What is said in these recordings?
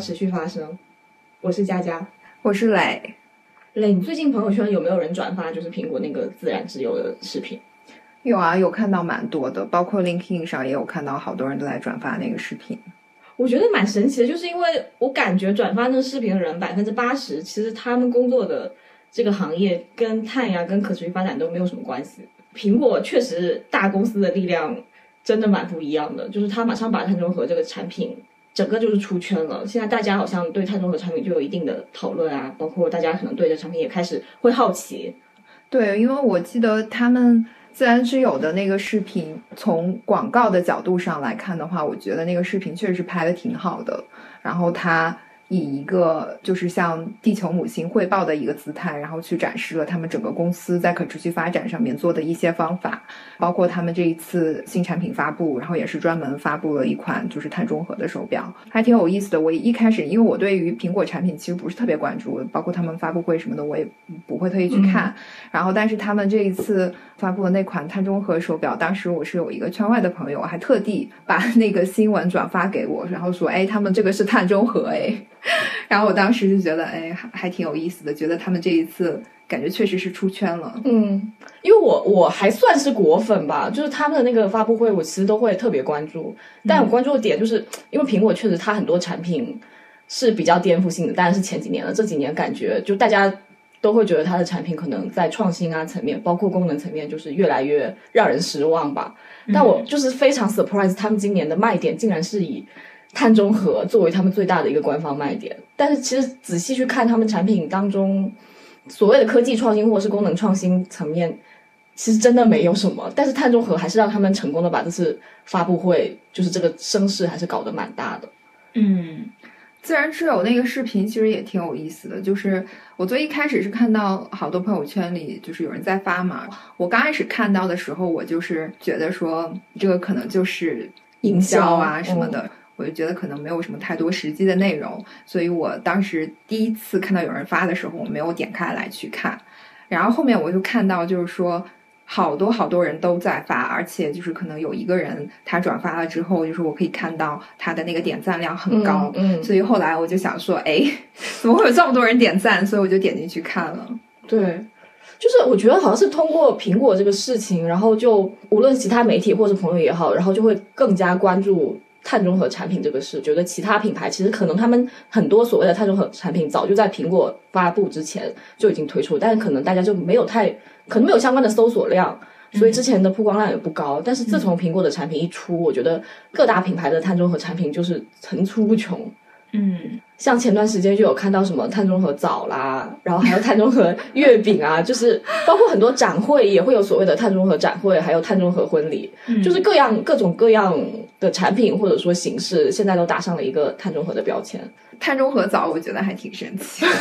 持续发生，我是佳佳，我是磊。磊，你最近朋友圈有没有人转发就是苹果那个自然之友的视频？有啊，有看到蛮多的，包括 LinkedIn 上也有看到好多人都在转发那个视频。我觉得蛮神奇的，就是因为我感觉转发那个视频的人百分之八十，其实他们工作的这个行业跟碳呀、跟可持续发展都没有什么关系。苹果确实大公司的力量真的蛮不一样的，就是他马上把碳中和这个产品。整个就是出圈了，现在大家好像对碳中和产品就有一定的讨论啊，包括大家可能对这产品也开始会好奇。对，因为我记得他们自然之友的那个视频，从广告的角度上来看的话，我觉得那个视频确实拍的挺好的，然后他。以一个就是向地球母亲汇报的一个姿态，然后去展示了他们整个公司在可持续发展上面做的一些方法，包括他们这一次新产品发布，然后也是专门发布了一款就是碳中和的手表，还挺有意思的。我一开始因为我对于苹果产品其实不是特别关注，包括他们发布会什么的我也不会特意去看，然后但是他们这一次发布的那款碳中和手表，当时我是有一个圈外的朋友还特地把那个新闻转发给我，然后说，哎，他们这个是碳中和，哎。然后我当时就觉得，哎，还还挺有意思的，觉得他们这一次感觉确实是出圈了。嗯，因为我我还算是果粉吧，就是他们的那个发布会，我其实都会特别关注。但我关注的点就是，因为苹果确实它很多产品是比较颠覆性的，当然是前几年了。这几年感觉就大家都会觉得它的产品可能在创新啊层面，包括功能层面，就是越来越让人失望吧。但我就是非常 surprise，他们今年的卖点竟然是以。碳中和作为他们最大的一个官方卖点，但是其实仔细去看他们产品当中所谓的科技创新或者是功能创新层面，其实真的没有什么。但是碳中和还是让他们成功的把这次发布会就是这个声势还是搞得蛮大的。嗯，自然之友那个视频其实也挺有意思的，就是我最一开始是看到好多朋友圈里就是有人在发嘛，我刚开始看到的时候，我就是觉得说这个可能就是营销啊什么的。我就觉得可能没有什么太多实际的内容，所以我当时第一次看到有人发的时候，我没有点开来去看。然后后面我就看到，就是说好多好多人都在发，而且就是可能有一个人他转发了之后，就是我可以看到他的那个点赞量很高。嗯，所以后来我就想说，哎，怎么会有这么多人点赞？所以我就点进去看了。对，就是我觉得好像是通过苹果这个事情，然后就无论其他媒体或者朋友也好，然后就会更加关注。碳中和产品这个事，觉得其他品牌其实可能他们很多所谓的碳中和产品早就在苹果发布之前就已经推出，但是可能大家就没有太可能没有相关的搜索量，所以之前的曝光量也不高。但是自从苹果的产品一出，我觉得各大品牌的碳中和产品就是层出不穷。嗯，像前段时间就有看到什么碳中和枣啦，然后还有碳中和月饼啊，就是包括很多展会也会有所谓的碳中和展会，还有碳中和婚礼，就是各样各种各样的产品或者说形式，现在都打上了一个碳中和的标签。碳中和枣，我觉得还挺神奇，就是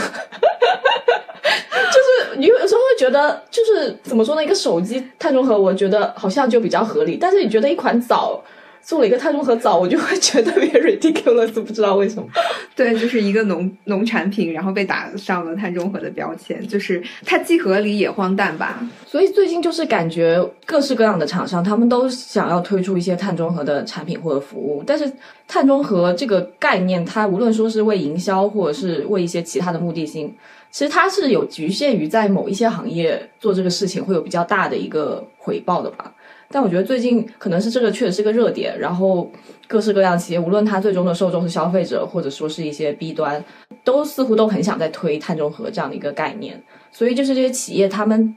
你有时候会觉得，就是怎么说呢？一个手机碳中和，我觉得好像就比较合理，但是你觉得一款枣？做了一个碳中和枣，我就会觉得特别 ridiculous，不知道为什么。对，就是一个农农产品，然后被打上了碳中和的标签，就是它既合理也荒诞吧。所以最近就是感觉各式各样的厂商，他们都想要推出一些碳中和的产品或者服务，但是碳中和这个概念，它无论说是为营销，或者是为一些其他的目的性，其实它是有局限于在某一些行业做这个事情会有比较大的一个回报的吧。但我觉得最近可能是这个确实是个热点，然后各式各样企业，无论它最终的受众是消费者，或者说是一些 B 端，都似乎都很想在推碳中和这样的一个概念。所以就是这些企业，他们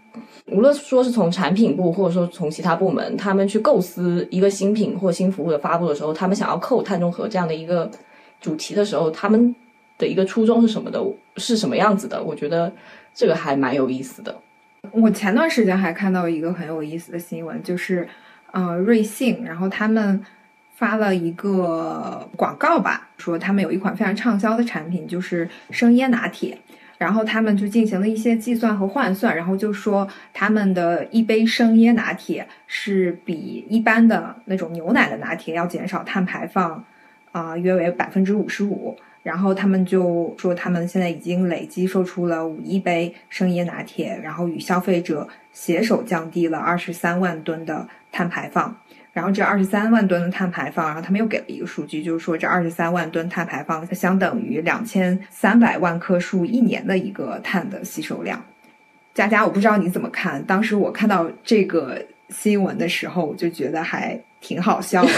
无论说是从产品部，或者说从其他部门，他们去构思一个新品或新服务的发布的时候，他们想要扣碳中和这样的一个主题的时候，他们的一个初衷是什么的，是什么样子的？我觉得这个还蛮有意思的。我前段时间还看到一个很有意思的新闻，就是，呃，瑞幸，然后他们发了一个广告吧，说他们有一款非常畅销的产品，就是生椰拿铁，然后他们就进行了一些计算和换算，然后就说他们的一杯生椰拿铁是比一般的那种牛奶的拿铁要减少碳排放，啊，约为百分之五十五。然后他们就说，他们现在已经累计售出了五亿杯生椰拿铁，然后与消费者携手降低了二十三万吨的碳排放。然后这二十三万吨的碳排放，然后他们又给了一个数据，就是说这二十三万吨碳排放相等于两千三百万棵树一年的一个碳的吸收量。佳佳，我不知道你怎么看，当时我看到这个新闻的时候，我就觉得还挺好笑的。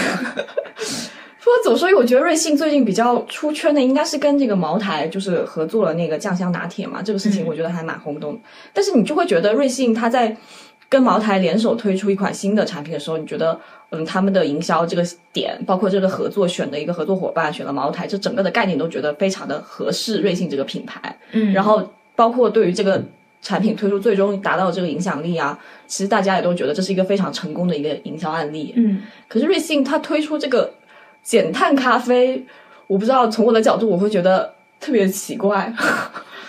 说走所以我觉得瑞幸最近比较出圈的，应该是跟这个茅台就是合作了那个酱香拿铁嘛，这个事情我觉得还蛮轰动。但是你就会觉得瑞幸它在跟茅台联手推出一款新的产品的时候，你觉得嗯他们的营销这个点，包括这个合作选的一个合作伙伴选了茅台，这整个的概念都觉得非常的合适瑞幸这个品牌。嗯然后包括对于这个产品推出最终达到这个影响力啊，其实大家也都觉得这是一个非常成功的一个营销案例。嗯可是瑞幸它推出这个减碳咖啡，我不知道从我的角度我会觉得特别奇怪，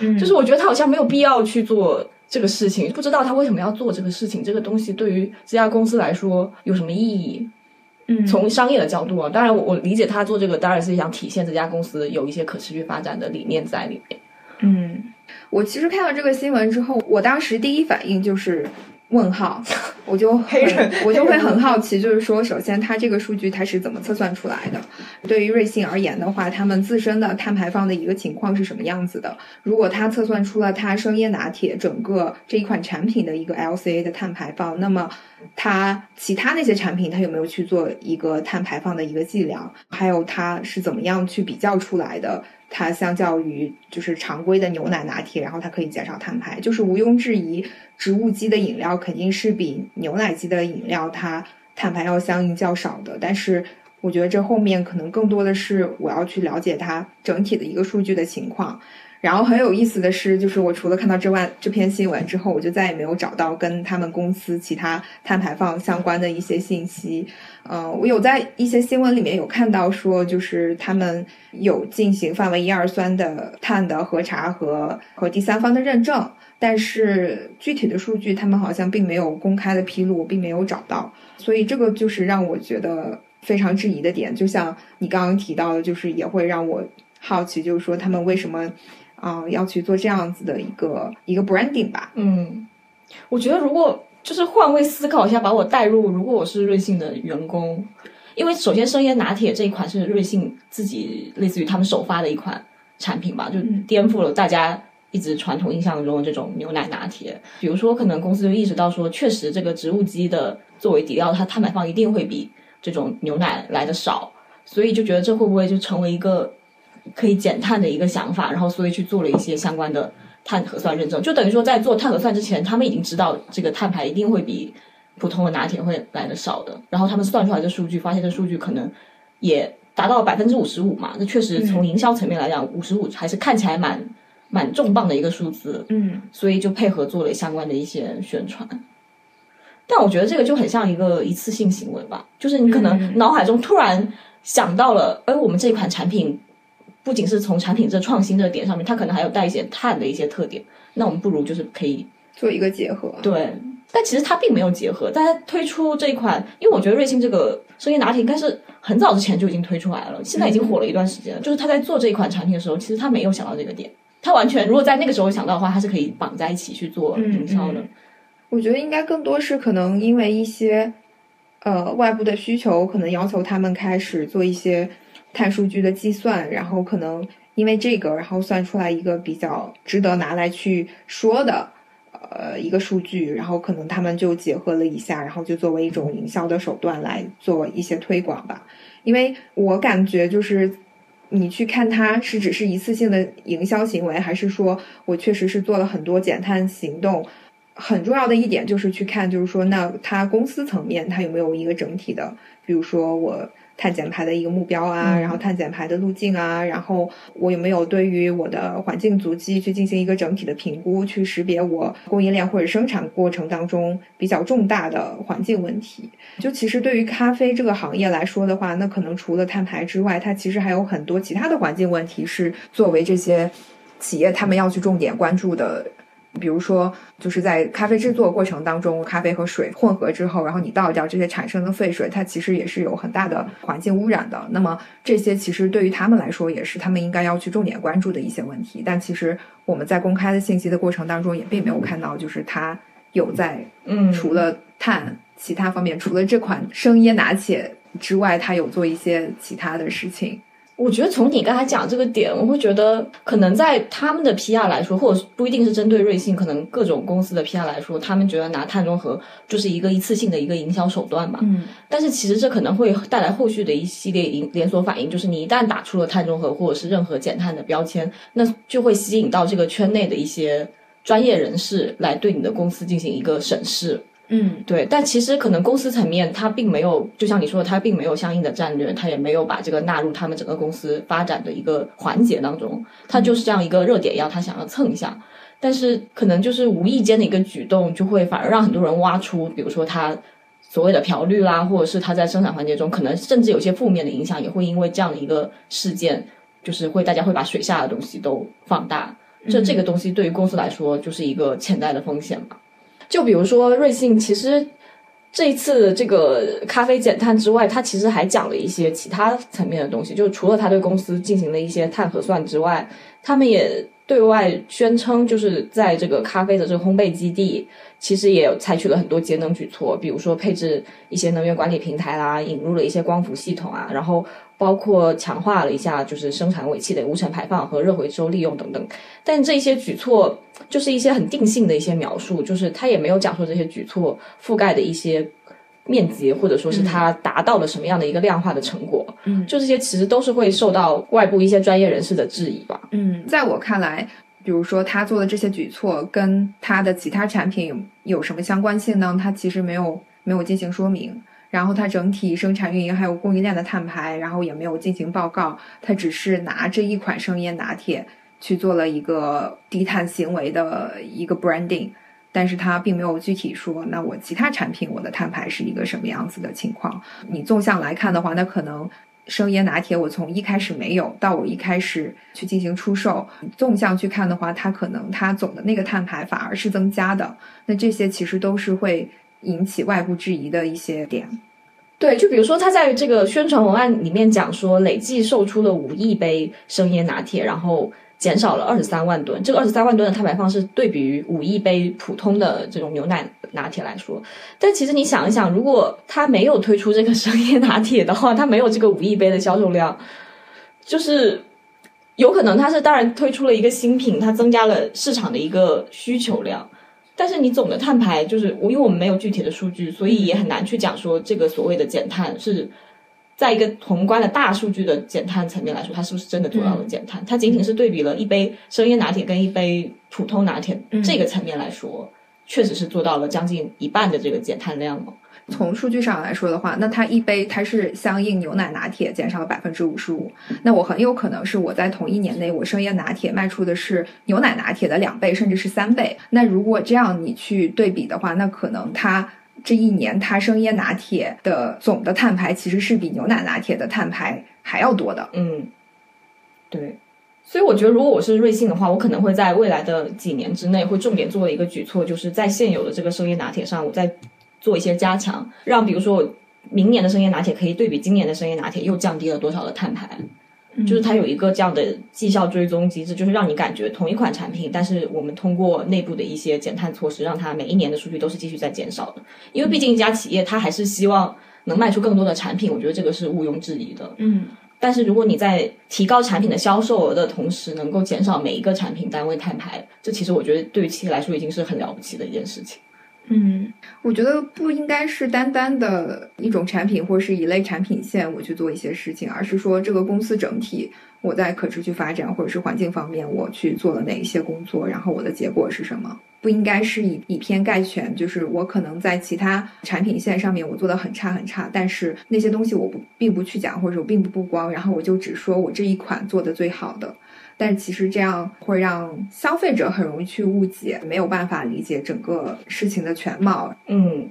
嗯 就是我觉得他好像没有必要去做这个事情，不知道他为什么要做这个事情，这个东西对于这家公司来说有什么意义？嗯从商业的角度啊，当然我我理解他做这个当然是想体现这家公司有一些可持续发展的理念在里面。嗯，我其实看到这个新闻之后，我当时第一反应就是问号，我就我就会很好奇，就是说，首先它这个数据它是怎么测算出来的？对于瑞幸而言的话，他们自身的碳排放的一个情况是什么样子的？如果它测算出了它生椰拿铁整个这一款产品的一个 LCA 的碳排放，那么它其他那些产品它有没有去做一个碳排放的一个计量？还有它是怎么样去比较出来的？它相较于就是常规的牛奶拿铁，然后它可以减少碳排，就是毋庸置疑，植物基的饮料肯定是比牛奶基的饮料它碳排要相应较少的。但是我觉得这后面可能更多的是我要去了解它整体的一个数据的情况。然后很有意思的是，就是我除了看到这万这篇新闻之后，我就再也没有找到跟他们公司其他碳排放相关的一些信息。嗯，我有在一些新闻里面有看到说，就是他们有进行范围一二酸的碳的核查和和第三方的认证，但是具体的数据他们好像并没有公开的披露，并没有找到，所以这个就是让我觉得非常质疑的点。就像你刚刚提到的，就是也会让我好奇，就是说他们为什么啊、要去做这样子的一个一个 branding 吧？嗯，我觉得如果就是换位思考一下，把我带入，如果我是瑞幸的员工，因为首先生椰拿铁这一款是瑞幸自己类似于他们首发的一款产品吧，就嗯颠覆了大家一直传统印象中的这种牛奶拿铁。比如说，可能公司就意识到说，确实这个植物基的作为底料，它碳排放一定会比这种牛奶来的少，所以就觉得这会不会就成为一个可以减碳的一个想法，然后所以去做了一些相关的碳核算认证，就等于说在做碳核算之前，他们已经知道这个碳排一定会比普通的拿铁会来的少的，然后他们算出来的数据，发现这数据可能也达到百分之五十五嘛，那确实从营销层面来讲，五十五还是看起来蛮蛮重磅的一个数字，嗯。所以就配合做了相关的一些宣传。但我觉得这个就很像一个一次性行为吧，就是你可能脑海中突然想到了，哎，我们这款产品不仅是从产品这创新这个点上面，它可能还有带一些碳的一些特点，那我们不如就是可以做一个结合。对，但其实它并没有结合。大家推出这一款，因为我觉得瑞幸这个生椰拿铁应该是很早之前就已经推出来了，现在已经火了一段时间了。就是他在做这一款产品的时候，其实他没有想到这个点。他完全如果在那个时候想到的话，他是可以绑在一起去做营销的。嗯我觉得应该更多是可能因为一些呃外部的需求，可能要求他们开始做一些碳数据的计算，然后可能因为这个，然后算出来一个比较值得拿来去说的呃一个数据，然后可能他们就结合了一下，然后就作为一种营销的手段来做一些推广吧。因为我感觉就是。你去看它是只是一次性的营销行为，还是说我确实是做了很多减碳行动？很重要的一点就是去看，就是说，那它公司层面它有没有一个整体的，比如说我碳减排的一个目标啊，嗯然后碳减排的路径啊，然后我有没有对于我的环境足迹去进行一个整体的评估，去识别我供应链或者生产过程当中比较重大的环境问题。就其实对于咖啡这个行业来说的话，那可能除了碳排之外，它其实还有很多其他的环境问题是作为这些企业他们要去重点关注的。比如说，就是在咖啡制作过程当中，咖啡和水混合之后，然后你倒掉这些产生的废水，它其实也是有很大的环境污染的。那么这些其实对于他们来说，也是他们应该要去重点关注的一些问题。但其实我们在公开的信息的过程当中，也并没有看到就是它有在嗯，除了碳其他方面，除了这款生椰拿铁之外，它有做一些其他的事情。我觉得从你刚才讲这个点，我会觉得可能在他们的 PR 来说，或者不一定是针对瑞幸，可能各种公司的 PR 来说，他们觉得拿碳中和就是一个一次性的一个营销手段吧。嗯但是其实这可能会带来后续的一系列连连锁反应，就是你一旦打出了碳中和或者是任何减碳的标签，那就会吸引到这个圈内的一些专业人士来对你的公司进行一个审视。嗯。对，但其实可能公司层面，它并没有，就像你说的，它并没有相应的战略，它也没有把这个纳入他们整个公司发展的一个环节当中，它就是这样一个热点一样，它想要蹭一下，但是可能就是无意间的一个举动，就会反而让很多人挖出，比如说它所谓的漂绿啦，或者是它在生产环节中可能甚至有些负面的影响，也会因为这样的一个事件，就是会大家会把水下的东西都放大，这这个东西对于公司来说就是一个潜在的风险嘛。就比如说瑞幸，其实这一次这个咖啡减碳之外，它其实还讲了一些其他层面的东西。就除了它对公司进行了一些碳核算之外，他们也对外宣称，就是在这个咖啡的这个烘焙基地，其实也采取了很多节能举措，比如说配置一些能源管理平台啦，引入了一些光伏系统啊，然后包括强化了一下就是生产尾气的无尘排放和热回收利用等等。但这些举措就是一些很定性的一些描述，就是他也没有讲说这些举措覆盖的一些面积，或者说是它达到了什么样的一个量化的成果。嗯就这些其实都是会受到外部一些专业人士的质疑吧。嗯，在我看来，比如说他做的这些举措跟他的其他产品有有什么相关性呢？他其实没有没有进行说明。然后它整体生产运营还有供应链的碳排，然后也没有进行报告，它只是拿这一款生椰拿铁去做了一个低碳行为的一个 branding，但是它并没有具体说，那我其他产品我的碳排是一个什么样子的情况。你纵向来看的话，那可能生椰拿铁我从一开始没有到我一开始去进行出售，纵向去看的话，它可能它总的那个碳排反而是增加的。那这些其实都是会引起外部质疑的一些点。对，就比如说他在这个宣传文案里面讲说，累计售出了五亿杯生椰拿铁，然后减少了二十三万吨。这个二十三万吨的碳排放是对比于五亿杯普通的这种牛奶拿铁来说。但其实你想一想，如果他没有推出这个生椰拿铁的话，他没有这个五亿杯的销售量，就是有可能他是当然推出了一个新品，它增加了市场的一个需求量。但是你总的碳排就是我，因为我们没有具体的数据，所以也很难去讲说这个所谓的减碳是在一个宏观的大数据的减碳层面来说，它是不是真的做到了减碳？它仅仅是对比了一杯生椰拿铁跟一杯普通拿铁、这个层面来说，确实是做到了将近一半的这个减碳量了。从数据上来说的话，那它一杯它是相应牛奶拿铁减少了百分之五十五，那我很有可能是我在同一年内我生椰拿铁卖出的是牛奶拿铁的两倍甚至是三倍。那如果这样你去对比的话，那可能它这一年它生椰拿铁的总的碳排其实是比牛奶拿铁的碳排还要多的。嗯，对。所以我觉得，如果我是瑞幸的话，我可能会在未来的几年之内，会重点做的一个举措，就是在现有的这个生椰拿铁上，我再做一些加强，让比如说我明年的生椰拿铁可以对比今年的生椰拿铁又降低了多少的碳排，就是它有一个这样的绩效追踪机制，就是让你感觉同一款产品，但是我们通过内部的一些减碳措施，让它每一年的数据都是继续在减少的。因为毕竟一家企业它还是希望能卖出更多的产品，我觉得这个是毋庸置疑的。嗯但是如果你在提高产品的销售额的同时，能够减少每一个产品单位碳排，这其实我觉得对于企业来说已经是很了不起的一件事情。嗯，我觉得不应该是单单的一种产品或是一类产品线我去做一些事情，而是说这个公司整体我在可持续发展或者是环境方面我去做了哪一些工作，然后我的结果是什么。不应该是以以偏概全，就是我可能在其他产品线上面我做的很差很差，但是那些东西我不并不去讲，或者我并不曝光，然后我就只说我这一款做的最好的。但其实这样会让消费者很容易去误解，没有办法理解整个事情的全貌。嗯，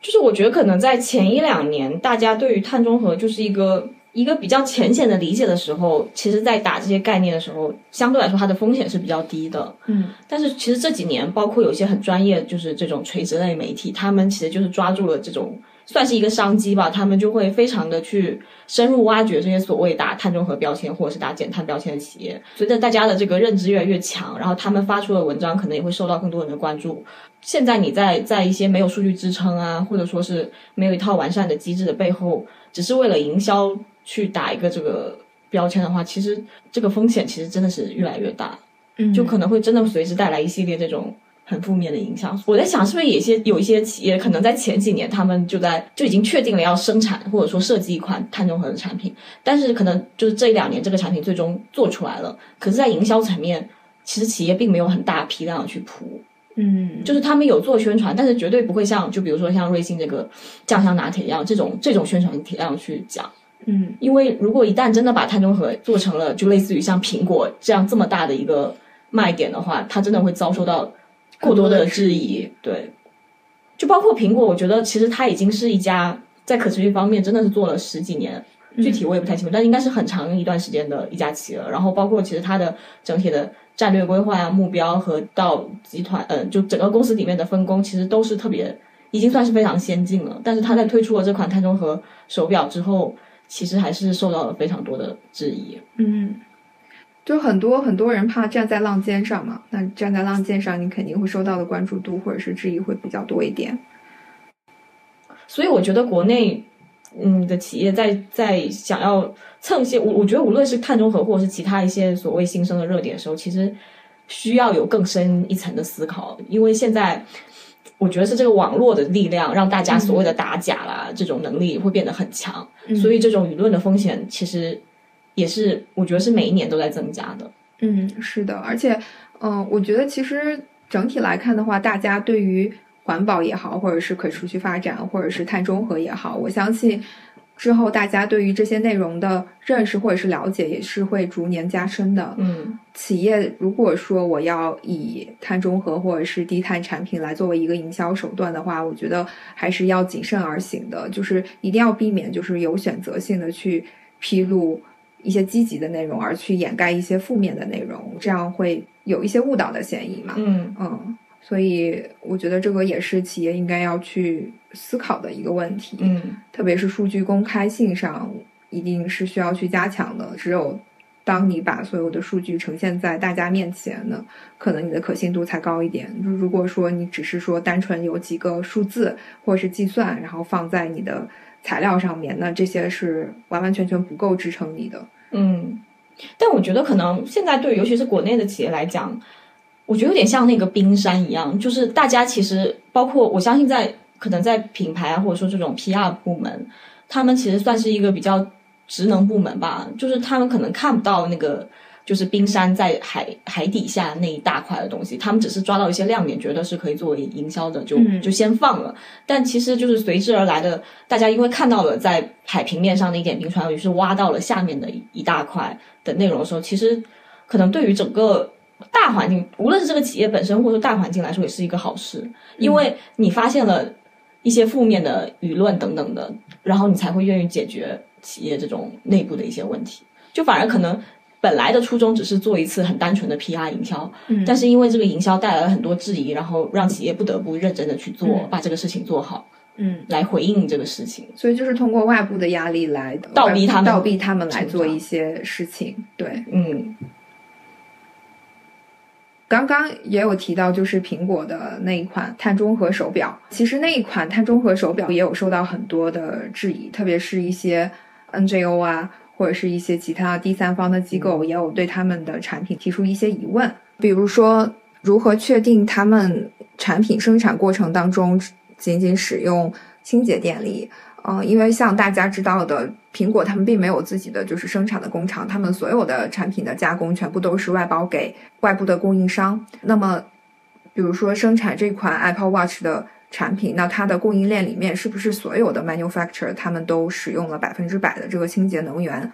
就是我觉得可能在前一两年，大家对于碳中和就是一个一个比较浅显的理解的时候，其实在打这些概念的时候，相对来说它的风险是比较低的。嗯但是其实这几年，包括有一些很专业，就是这种垂直类媒体，他们其实就是抓住了这种算是一个商机吧，他们就会非常的去深入挖掘这些所谓打碳中和标签或者是打减碳标签的企业。随着大家的这个认知越来越强，然后他们发出的文章可能也会受到更多人的关注。现在你在在一些没有数据支撑啊，或者说是没有一套完善的机制的背后，只是为了营销去打一个这个标签的话，其实这个风险其实真的是越来越大，嗯就可能会真的随之带来一系列这种很负面的影响。我在想，是不是有一些有一些企业可能在前几年他们就在就已经确定了要生产或者说设计一款碳中和的产品，但是可能就是这一两年这个产品最终做出来了，可是，在营销层面，其实企业并没有很大批量的去铺。嗯，就是他们有做宣传，但是绝对不会像就比如说像瑞幸这个酱香拿铁一样，这种这种宣传体量去讲。嗯因为如果一旦真的把碳中和做成了就类似于像苹果这样这么大的一个卖点的话，它真的会遭受到过多的质疑。对，就包括苹果，我觉得其实它已经是一家在可持续方面真的是做了十几年，具体我也不太清楚，但应该是很长一段时间的一家企业了。然后包括其实它的整体的战略规划啊、目标和到集团，嗯、就整个公司里面的分工，其实都是特别已经算是非常先进了。但是它在推出了这款碳中和手表之后，其实还是受到了非常多的质疑。嗯，就很多很多人怕站在浪尖上嘛，那站在浪尖上，你肯定会受到的关注度或者是质疑会比较多一点。所以我觉得国内嗯的企业在在想要蹭一些，我我觉得无论是碳中和或者是其他一些所谓新生的热点的时候，其实需要有更深一层的思考，因为现在。我觉得是这个网络的力量，让大家所谓的打假啦、这种能力会变得很强，所以这种舆论的风险其实也是我觉得是每一年都在增加的。嗯，是的，而且，嗯、我觉得其实整体来看的话，大家对于环保也好，或者是可持续发展，或者是碳中和也好，我相信之后大家对于这些内容的认识或者是了解也是会逐年加深的。嗯企业如果说我要以碳中和或者是低碳产品来作为一个营销手段的话，我觉得还是要谨慎而行的，就是一定要避免就是有选择性的去披露一些积极的内容，而去掩盖一些负面的内容，这样会有一些误导的嫌疑嘛。嗯嗯，所以我觉得这个也是企业应该要去思考的一个问题。嗯特别是数据公开性上，一定是需要去加强的。只有当你把所有的数据呈现在大家面前呢，可能你的可信度才高一点。就如果说你只是说单纯有几个数字或者是计算，然后放在你的材料上面，那这些是完完全全不够支撑你的。嗯，但我觉得可能现在对尤其是国内的企业来讲，我觉得有点像那个冰山一样，就是大家其实包括我相信在可能在品牌啊或者说这种 PR 部门，他们其实算是一个比较职能部门吧，就是他们可能看不到那个。就是冰山在海海底下那一大块的东西，他们只是抓到一些亮点，觉得是可以作为营销的，就嗯就先放了。但其实就是随之而来的，大家因为看到了在海平面上的一点冰川，于是挖到了下面的一一大块的内容的时候，其实可能对于整个大环境，无论是这个企业本身或者说大环境来说，也是一个好事，因为你发现了一些负面的舆论等等的，然后你才会愿意解决企业这种内部的一些问题，就反而可能。本来的初衷只是做一次很单纯的 PR 营销，嗯但是因为这个营销带来了很多质疑，然后让企业不得不认真的去做，嗯把这个事情做好，嗯，来回应这个事情。所以就是通过外部的压力来倒逼他们倒逼他们来做一些事情。对，嗯刚刚也有提到，就是苹果的那一款碳中和手表。其实那一款碳中和手表也有受到很多的质疑，特别是一些 NGO 啊，或者是一些其他第三方的机构，也有对他们的产品提出一些疑问，比如说如何确定他们产品生产过程当中仅仅使用清洁电力。嗯，因为像大家知道的，苹果他们并没有自己的就是生产的工厂，他们所有的产品的加工全部都是外包给外部的供应商。那么，比如说生产这款 Apple Watch 的产品，那它的供应链里面是不是所有的 manufacturer 他们都使用了百分之百的这个清洁能源？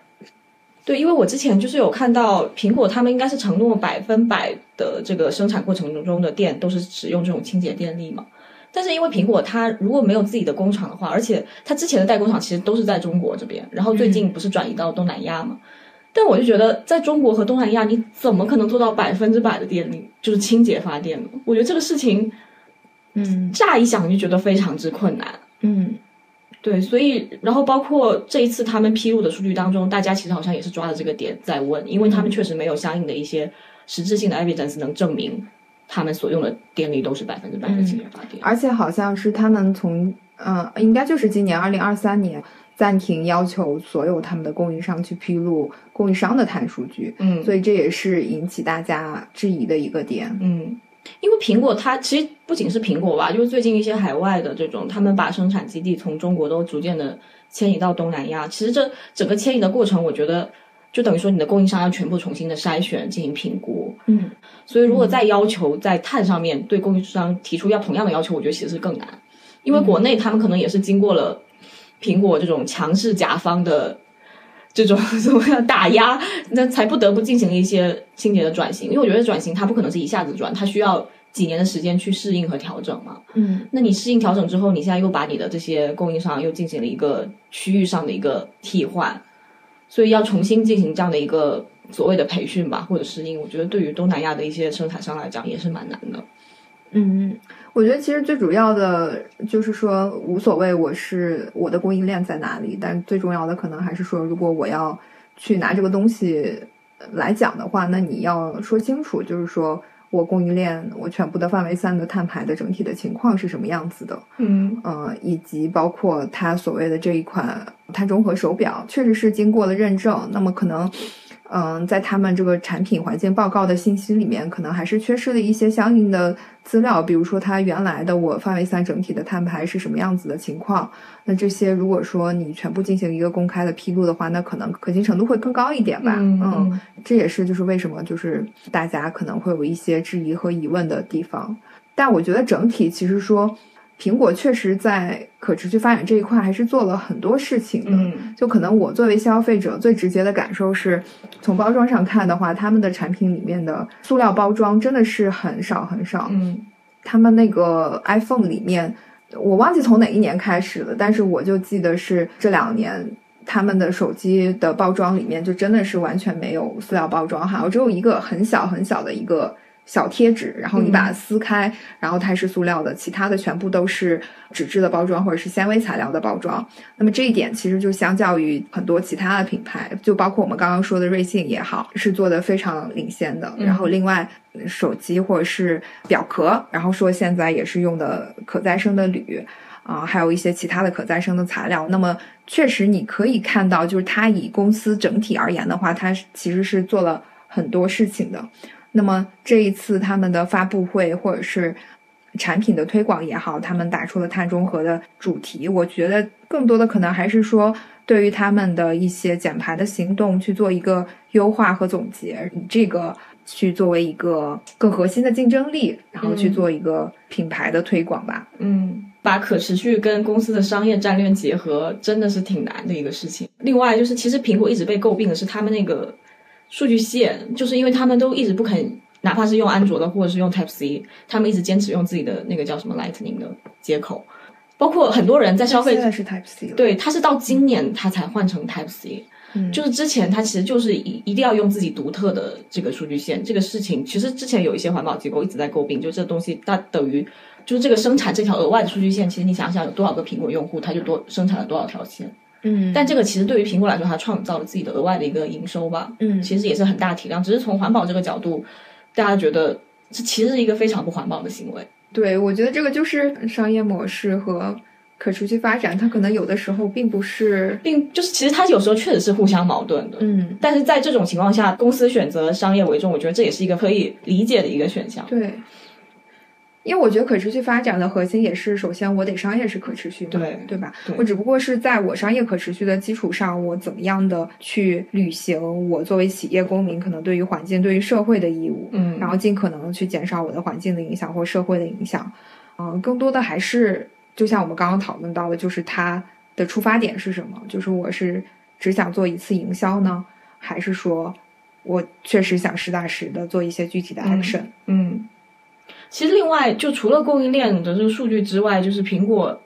对，因为我之前就是有看到苹果他们应该是承诺百分百的这个生产过程中的电都是使用这种清洁电力嘛。但是因为苹果它如果没有自己的工厂的话，而且它之前的代工厂其实都是在中国这边，然后最近不是转移到东南亚嘛？但我就觉得在中国和东南亚，你怎么可能做到百分之百的电力就是清洁发电呢？我觉得这个事情嗯乍一想就觉得非常之困难。嗯，对，所以然后包括这一次他们披露的数据当中，大家其实好像也是抓着这个点在问，因为他们确实没有相应的一些实质性的 evidence 能证明他们所用的电力都是百分之百的氢燃发电。而且好像是他们从嗯，应该就是今年二零二三年暂停要求所有他们的供应商去披露供应商的碳数据，嗯，所以这也是引起大家质疑的一个点。嗯，因为苹果它其实不仅是苹果吧，就是最近一些海外的这种，他们把生产基地从中国都逐渐的迁移到东南亚。其实这整个迁移的过程，我觉得就等于说你的供应商要全部重新的筛选进行评估。嗯，所以如果再要求在碳上面对供应商提出要同样的要求，我觉得其实是更难，因为国内他们可能也是经过了苹果这种强势甲方的。这种怎么样打压，那才不得不进行一些清洁的转型。因为我觉得转型它不可能是一下子转，它需要几年的时间去适应和调整嘛。嗯那你适应调整之后，你现在又把你的这些供应商又进行了一个区域上的一个替换，所以要重新进行这样的一个所谓的培训吧，或者适应。我觉得对于东南亚的一些生产商来讲也是蛮难的。嗯，我觉得其实最主要的就是说无所谓，我是我的供应链在哪里，但最重要的可能还是说，如果我要去拿这个东西来讲的话，那你要说清楚，就是说我供应链我全部的范围三的碳排的整体的情况是什么样子的，嗯呃，以及包括它所谓的这一款碳中和手表，确实是经过了认证，那么可能。嗯，在他们这个产品环境报告的信息里面，可能还是缺失了一些相应的资料，比如说它原来的我范围三整体的碳排是什么样子的情况。那这些如果说你全部进行一个公开的披露的话，那可能可信程度会更高一点吧。嗯嗯，这也是就是为什么就是大家可能会有一些质疑和疑问的地方。但我觉得整体其实说。苹果确实在可持续发展这一块还是做了很多事情的。嗯就可能我作为消费者最直接的感受是，从包装上看的话，他们的产品里面的塑料包装真的是很少很少。嗯他们那个 iPhone 里面，我忘记从哪一年开始了，但是我就记得是这两年。他们的手机的包装里面就真的是完全没有塑料包装哈，只有一个很小很小的一个小贴纸，然后你把它撕开，然后它是塑料的，其他的全部都是纸质的包装或者是纤维材料的包装。那么这一点其实就相较于很多其他的品牌，就包括我们刚刚说的瑞幸也好，是做的非常领先的。然后另外手机或者是表壳，然后说现在也是用的可再生的铝。啊、还有一些其他的可再生的材料。那么，确实你可以看到，就是它以公司整体而言的话，它其实是做了很多事情的。那么这一次他们的发布会或者是产品的推广也好，他们打出了碳中和的主题。我觉得更多的可能还是说，对于他们的一些减排的行动去做一个优化和总结，以这个去作为一个更核心的竞争力，然后去嗯做一个品牌的推广吧。嗯，把可持续跟公司的商业战略结合，真的是挺难的一个事情。另外就是，其实苹果一直被诟病的是他们那个数据线，就是因为他们都一直不肯，哪怕是用安卓的或者是用 Type C，他们一直坚持用自己的那个叫什么 Lightning 的接口。包括很多人在消费现在是 Type C，对，他是到今年他才换成 Type C，嗯，就是之前他其实就是一一定要用自己独特的这个数据线，这个事情其实之前有一些环保机构一直在诟病，就这东西它等于就是这个生产这条额外的数据线，其实你想想有多少个苹果用户，他就多生产了多少条线，嗯，但这个其实对于苹果来说，它创造了自己的额外的一个营收吧，嗯其实也是很大体量，只是从环保这个角度，大家觉得这其实是一个非常不环保的行为。对，我觉得这个就是商业模式和可持续发展，它可能有的时候并不是，并就是其实它有时候确实是互相矛盾的，嗯，但是在这种情况下，公司选择商业为重，我觉得这也是一个可以理解的一个选项。对。因为我觉得可持续发展的核心也是，首先我得商业是可持续的，对对吧？对我只不过是在我商业可持续的基础上，我怎么样的去履行我作为企业公民可能对于环境、对于社会的义务，嗯然后尽可能的去减少我的环境的影响或社会的影响。嗯、更多的还是就像我们刚刚讨论到的，就是它的出发点是什么？就是我是只想做一次营销呢，还是说我确实想实打实的做一些具体的 action？嗯，其实另外就除了供应链的这个数据之外，就是苹果，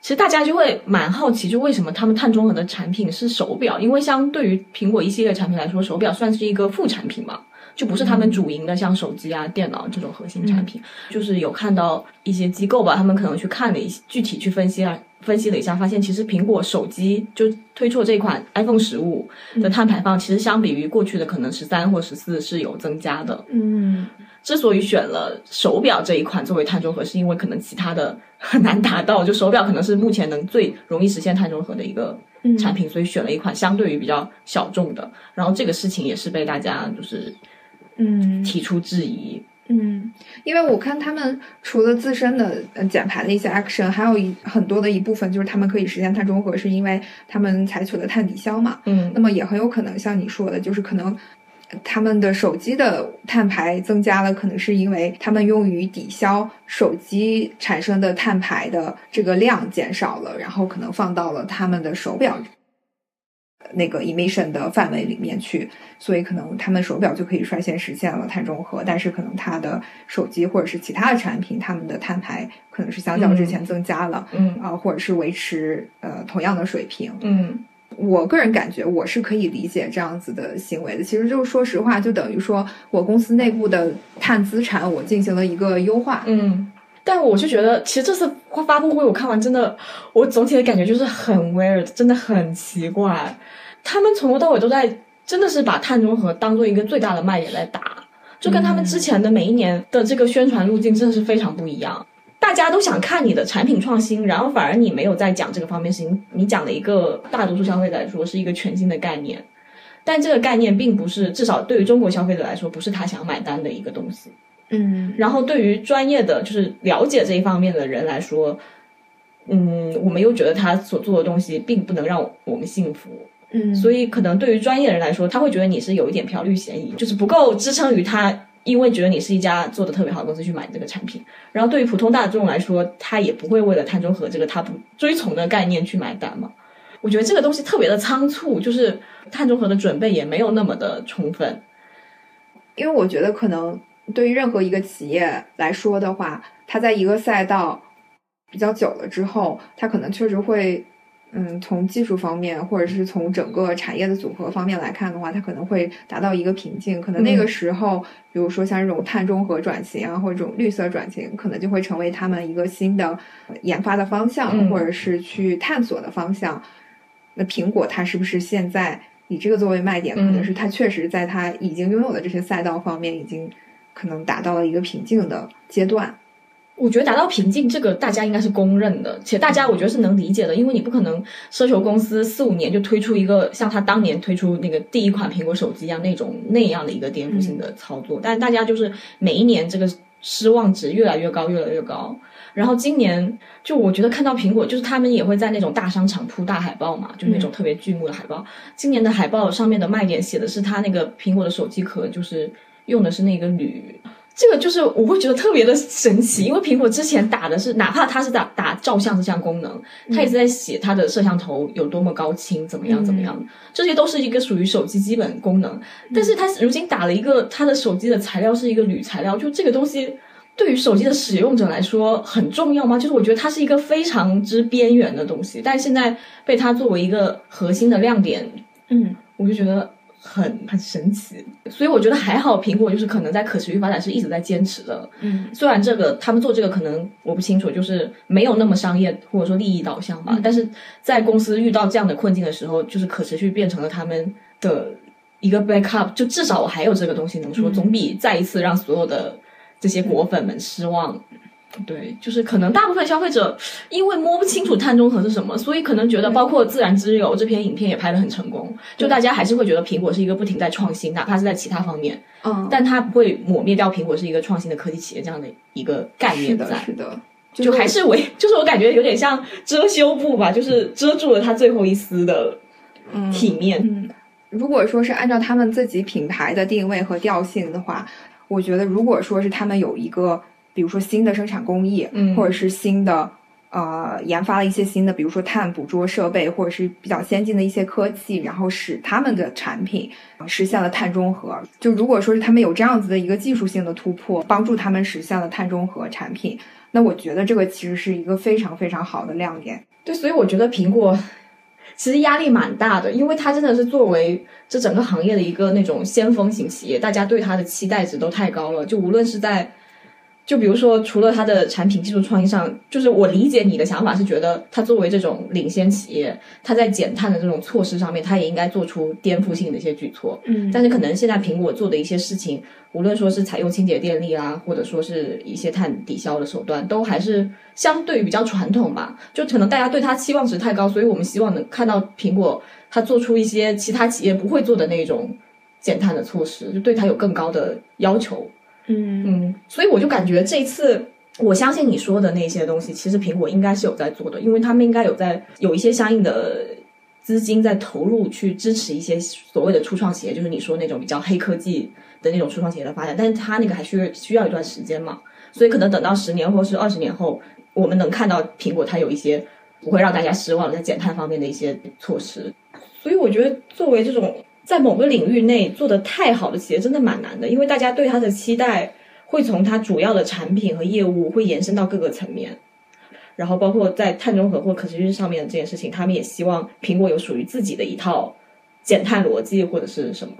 其实大家就会蛮好奇，就为什么他们碳中和的产品是手表？因为相对于苹果一系列产品来说，手表算是一个副产品嘛。就不是他们主营的，像手机啊、电脑这种核心产品。就是有看到一些机构吧，他们可能去看了一些具体去分析了，分析了一下，发现其实苹果手机就推出的这款 iPhone 十五的碳排放，其实相比于过去的可能十三或十四是有增加的。嗯之所以选了手表这一款作为碳中和，是因为可能其他的很难达到，就手表可能是目前能最容易实现碳中和的一个嗯产品，所以选了一款相对于比较小众的。然后这个事情也是被大家就是嗯提出质疑。嗯，因为我看他们除了自身的呃减排的一些 action，还有一很多的一部分就是他们可以实现碳中和，是因为他们采取了碳抵消嘛。嗯那么也很有可能像你说的，就是可能他们的手机的碳排增加了，可能是因为他们用于抵消手机产生的碳排的这个量减少了，然后可能放到了他们的手表那个 emission 的范围里面去，所以可能他们手表就可以率先实现了碳中和，但是可能它的手机或者是其他的产品，他们的碳排可能是相较之前增加了。嗯。啊、或者是维持呃同样的水平，嗯我个人感觉我是可以理解这样子的行为的。其实就是说实话，就等于说我公司内部的碳资产我进行了一个优化。嗯。但我就觉得，其实这次发布会我看完，真的，我总体的感觉就是很 weird，真的很奇怪。他们从头到尾都在，真的是把碳中和当做一个最大的卖点来打，就跟他们之前的每一年的这个宣传路径真的是非常不一样。大家都想看你的产品创新，然后反而你没有在讲这个方面事情，你讲了一个大多数消费者来说是一个全新的概念，但这个概念并不是，至少对于中国消费者来说，不是他想买单的一个东西。嗯。然后对于专业的就是了解这一方面的人来说，嗯，我们又觉得他所做的东西并不能让我们幸福，嗯，所以可能对于专业人来说，他会觉得你是有一点飘绿嫌疑，就是不够支撑于他，因为觉得你是一家做的特别好的公司去买这个产品。然后对于普通大众来说，他也不会为了碳中和这个他不追从的概念去买单嘛。我觉得这个东西特别的仓促，就是碳中和的准备也没有那么的充分。因为我觉得可能对于任何一个企业来说的话，它在一个赛道比较久了之后，它可能确实会。嗯，从技术方面，或者是从整个产业的组合方面来看的话，它可能会达到一个瓶颈。可能那个时候，比如说像这种碳中和转型啊，或者这种绿色转型，可能就会成为他们一个新的研发的方向，嗯或者是去探索的方向。那苹果它是不是现在以这个作为卖点？可能嗯是它确实在它已经拥有的这些赛道方面，已经可能达到了一个瓶颈的阶段。我觉得达到瓶颈，这个大家应该是公认的，且大家我觉得是能理解的，因为你不可能奢求公司四五年就推出一个像他当年推出那个第一款苹果手机一样那种那样的一个颠覆性的操作，但大家就是每一年这个失望值越来越高，越来越高。然后今年就我觉得看到苹果，就是他们也会在那种大商场铺大海报嘛，就那种特别剧目的海报。今年的海报上面的卖点写的是它那个苹果的手机壳，就是用的是那个铝。这个就是我会觉得特别的神奇，因为苹果之前打的是，哪怕它是打打照相这项功能，它一直在写它的摄像头有多么高清，怎么样怎么样，这些都是一个属于手机基本功能。但是它如今打了一个，它的手机的材料是一个铝材料，就这个东西对于手机的使用者来说很重要吗？就是我觉得它是一个非常之边缘的东西，但是现在被它作为一个核心的亮点，嗯。我就觉得很很神奇，所以我觉得还好，苹果就是可能在可持续发展是一直在坚持的。嗯虽然这个他们做这个可能我不清楚，就是没有那么商业或者说利益导向吧，但是在公司遇到这样的困境的时候，就是可持续变成了他们的一个 backup，就至少我还有这个东西能说，总比再一次让所有的这些果粉们失望。对，就是可能大部分消费者因为摸不清楚碳中和是什么，所以可能觉得包括自然之友这篇影片也拍得很成功，就大家还是会觉得苹果是一个不停在创新，哪怕是在其他方面，嗯，但它不会抹灭掉苹果是一个创新的科技企业这样的一个概念在。是的，就还是为，就是我感觉有点像遮羞布吧，就是遮住了它最后一丝的体面。嗯，如果说是按照他们自己品牌的定位和调性的话，我觉得如果说是他们有一个，比如说新的生产工艺，嗯或者是新的呃研发了一些新的，比如说碳捕捉设备，或者是比较先进的一些科技，然后使他们的产品呃实现了碳中和。就如果说是他们有这样子的一个技术性的突破，帮助他们实现了碳中和产品，那我觉得这个其实是一个非常非常好的亮点。对，所以我觉得苹果 其实压力蛮大的，因为它真的是作为这整个行业的一个那种先锋型企业，大家对它的期待值都太高了。就无论是在，就比如说除了它的产品技术创新上，就是我理解你的想法是觉得它作为这种领先企业，它在减碳的这种措施上面，它也应该做出颠覆性的一些举措。嗯但是可能现在苹果做的一些事情，无论说是采用清洁电力啊，或者说是一些碳抵消的手段，都还是相对于比较传统吧。就可能大家对它期望值太高，所以我们希望能看到苹果它做出一些其他企业不会做的那种减碳的措施，就对它有更高的要求。嗯嗯，所以我就感觉这一次，我相信你说的那些东西，其实苹果应该是有在做的，因为他们应该有在有一些相应的资金在投入去支持一些所谓的初创企业，就是你说那种比较黑科技的那种初创企业的发展，但是它那个还需需要一段时间嘛，所以可能等到十年或是二十年后，我们能看到苹果它有一些不会让大家失望的在减碳方面的一些措施，所以我觉得作为这种。在某个领域内做得太好的企业真的蛮难的，因为大家对它的期待会从它主要的产品和业务会延伸到各个层面，然后包括在碳中和或可持续上面这件事情，他们也希望苹果有属于自己的一套减碳逻辑或者是什么。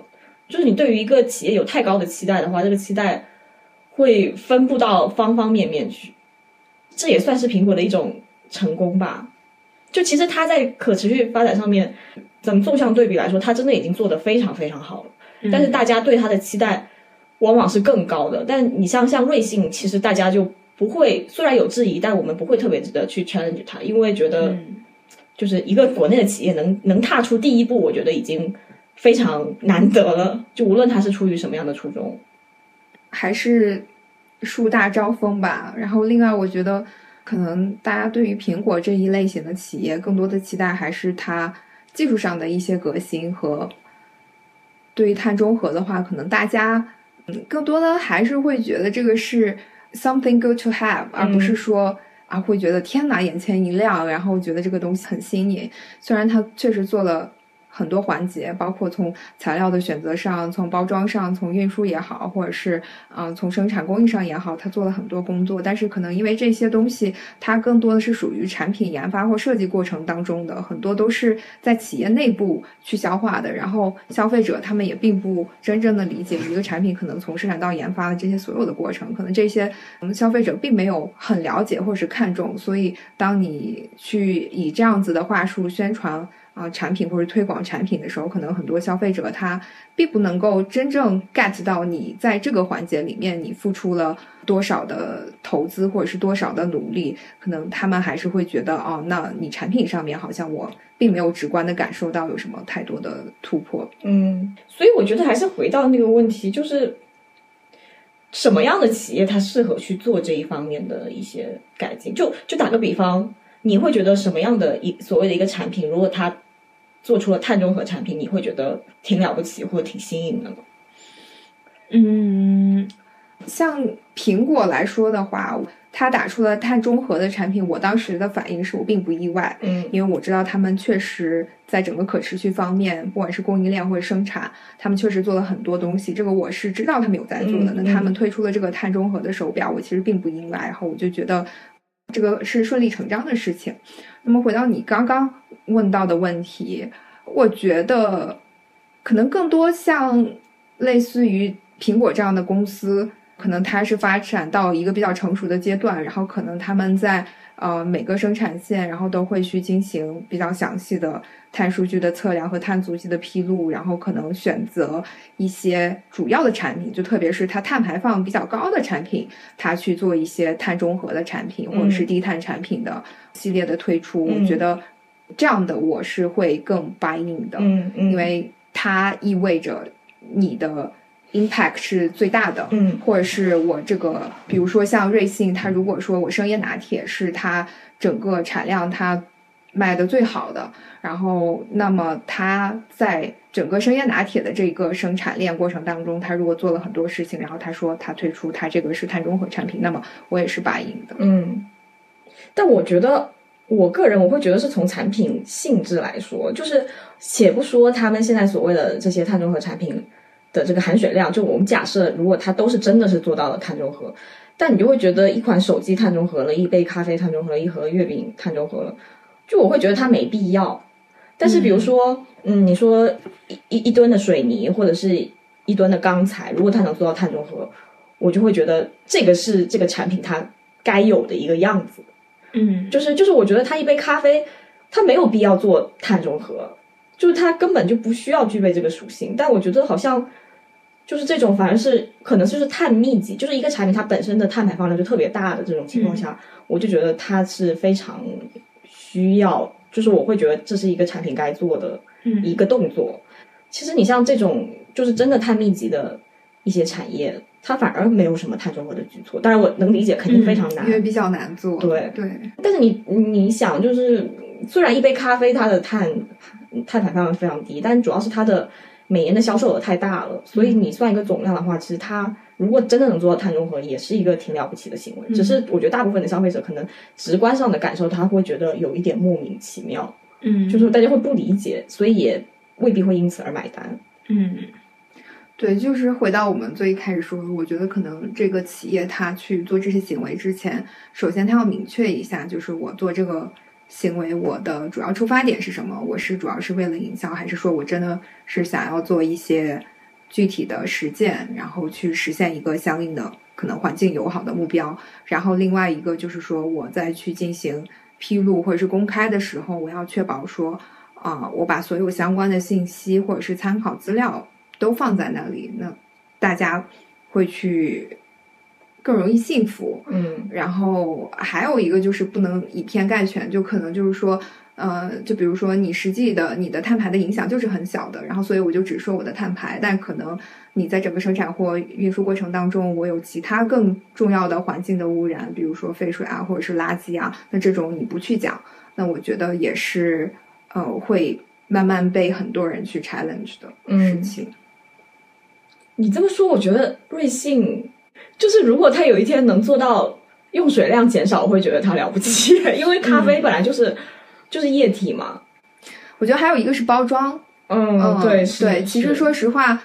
就是你对于一个企业有太高的期待的话，这个期待会分布到方方面面去，这也算是苹果的一种成功吧。就其实它在可持续发展上面，怎么纵向对比来说，它真的已经做得非常非常好了。但是大家对它的期待往往是更高的。但你像像瑞幸，其实大家就不会，虽然有质疑，但我们不会特别的去 challenge 它，因为觉得就是一个国内的企业能能踏出第一步，我觉得已经非常难得了。就无论它是出于什么样的初衷，还是树大招风吧。然后另外，我觉得可能大家对于苹果这一类型的企业，更多的期待还是它技术上的一些革新和对于碳中和的话，可能大家嗯更多的还是会觉得这个是 something good to have，而不是说。啊，会觉得天哪，眼前一亮，然后觉得这个东西很新颖。虽然它确实做了很多环节，包括从材料的选择上，从包装上，从运输也好，或者是嗯、从生产工艺上也好，他做了很多工作。但是可能因为这些东西，它更多的是属于产品研发或设计过程当中的，很多都是在企业内部去消化的。然后消费者他们也并不真正的理解一个产品可能从生产到研发的这些所有的过程，可能这些我们消费者并没有很了解或者是看重。所以当你去以这样子的话术宣传。啊、产品或者推广产品的时候，可能很多消费者他并不能够真正 get 到你在这个环节里面你付出了多少的投资或者是多少的努力，可能他们还是会觉得哦，那你产品上面好像我并没有直观的感受到有什么太多的突破。嗯，所以我觉得还是回到那个问题，就是什么样的企业它适合去做这一方面的一些改进？就就打个比方，你会觉得什么样的一所谓的一个产品，如果它做出了碳中和产品，你会觉得挺了不起或者挺新颖的吗？嗯，像苹果来说的话，它打出了碳中和的产品，我当时的反应是我并不意外，嗯因为我知道他们确实在整个可持续方面，不管是供应链或者生产，他们确实做了很多东西。这个我是知道他们有在做的。嗯那他们推出了这个碳中和的手表，我其实并不意外，然后我就觉得这个是顺理成章的事情。那么回到你刚刚问到的问题，我觉得可能更多像类似于苹果这样的公司，可能它是发展到一个比较成熟的阶段，然后可能他们在呃每个生产线，然后都会去进行比较详细的碳数据的测量和碳足迹的披露，然后可能选择一些主要的产品，就特别是它碳排放比较高的产品，它去做一些碳中和的产品或者是低碳产品的系列的推出。嗯我觉得这样的我是会更 buying 的。嗯嗯，因为它意味着你的 impact 是最大的，嗯或者是我这个，比如说像瑞幸，它如果说我生椰拿铁是它整个产量它卖的最好的，然后那么它在整个生椰拿铁的这个生产链过程当中，它如果做了很多事情，然后他说他推出它这个是碳中和产品，那么我也是 buy in 的。嗯，但我觉得，我个人我会觉得是从产品性质来说，就是且不说他们现在所谓的这些碳中和产品的这个含水量，就我们假设如果它都是真的是做到了碳中和，但你就会觉得一款手机碳中和了，一杯咖啡碳中和了，一盒月饼碳中和了，就我会觉得它没必要。但是比如说，嗯，你说一一一吨的水泥或者是一吨的钢材，如果它能做到碳中和，我就会觉得这个是这个产品它该有的一个样子。嗯，就是就是，我觉得它一杯咖啡，它没有必要做碳中和，就是它根本就不需要具备这个属性。但我觉得好像就是这种，反而是可能就是碳密集，就是一个产品它本身的碳排放量就特别大的这种情况下，我就觉得它是非常需要，就是我会觉得这是一个产品该做的一个动作。其实你像这种就是真的碳密集的一些产业。它反而没有什么碳中和的举措，当然我能理解，肯定非常难，因为比较难做。对对，但是你你想，就是虽然一杯咖啡它的碳碳排放量非常低，但主要是它的每年的销售额太大了，所以你算一个总量的话，其实它如果真的能做到碳中和，也是一个挺了不起的行为。只是我觉得大部分的消费者可能直观上的感受，他会觉得有一点莫名其妙，嗯，就是大家会不理解，所以也未必会因此而买单，嗯。对，就是回到我们最一开始说，我觉得可能这个企业它去做这些行为之前，首先它要明确一下，就是我做这个行为，我的主要出发点是什么？我是主要是为了营销，还是说我真的是想要做一些具体的实践，然后去实现一个相应的可能环境友好的目标？然后另外一个就是说，我在去进行披露或者是公开的时候，我要确保说，啊，我把所有相关的信息或者是参考资料。都放在那里，那大家会去更容易幸福。嗯，然后还有一个就是不能以偏概全，就可能就是说，呃，就比如说你实际的你的碳排的影响就是很小的，然后所以我就只说我的碳排，但可能你在整个生产或运输过程当中，我有其他更重要的环境的污染，比如说废水啊或者是垃圾啊，那这种你不去讲，那我觉得也是呃会慢慢被很多人去 challenge 的事情。你这么说，我觉得瑞幸就是如果他有一天能做到用水量减少，我会觉得他了不起，因为咖啡本来就是就是液体嘛。我觉得还有一个是包装，嗯，对对，其实说实话，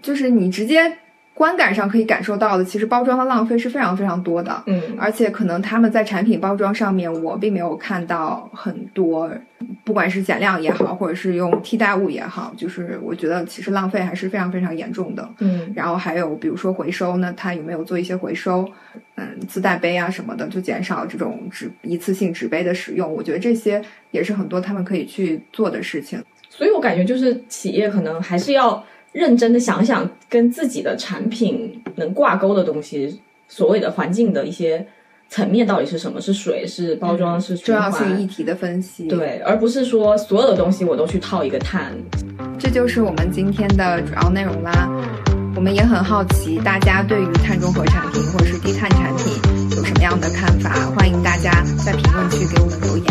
就是你直接。观感上可以感受到的，其实包装的浪费是非常非常多的，嗯，而且可能他们在产品包装上面，我并没有看到很多，不管是减量也好，或者是用替代物也好，就是我觉得其实浪费还是非常非常严重的，嗯，然后还有比如说回收呢，它有没有做一些回收，嗯，自带杯啊什么的，就减少这种纸一次性纸杯的使用，我觉得这些也是很多他们可以去做的事情，所以我感觉就是企业可能还是要。认真的想想，跟自己的产品能挂钩的东西，所谓的环境的一些层面到底是什么？是水？是包装？是重要性议题的分析？对，而不是说所有的东西我都去套一个碳。这就是我们今天的主要内容啦。我们也很好奇，大家对于碳中和产品或者是低碳产品有什么样的看法？欢迎大家在评论区给我们留言。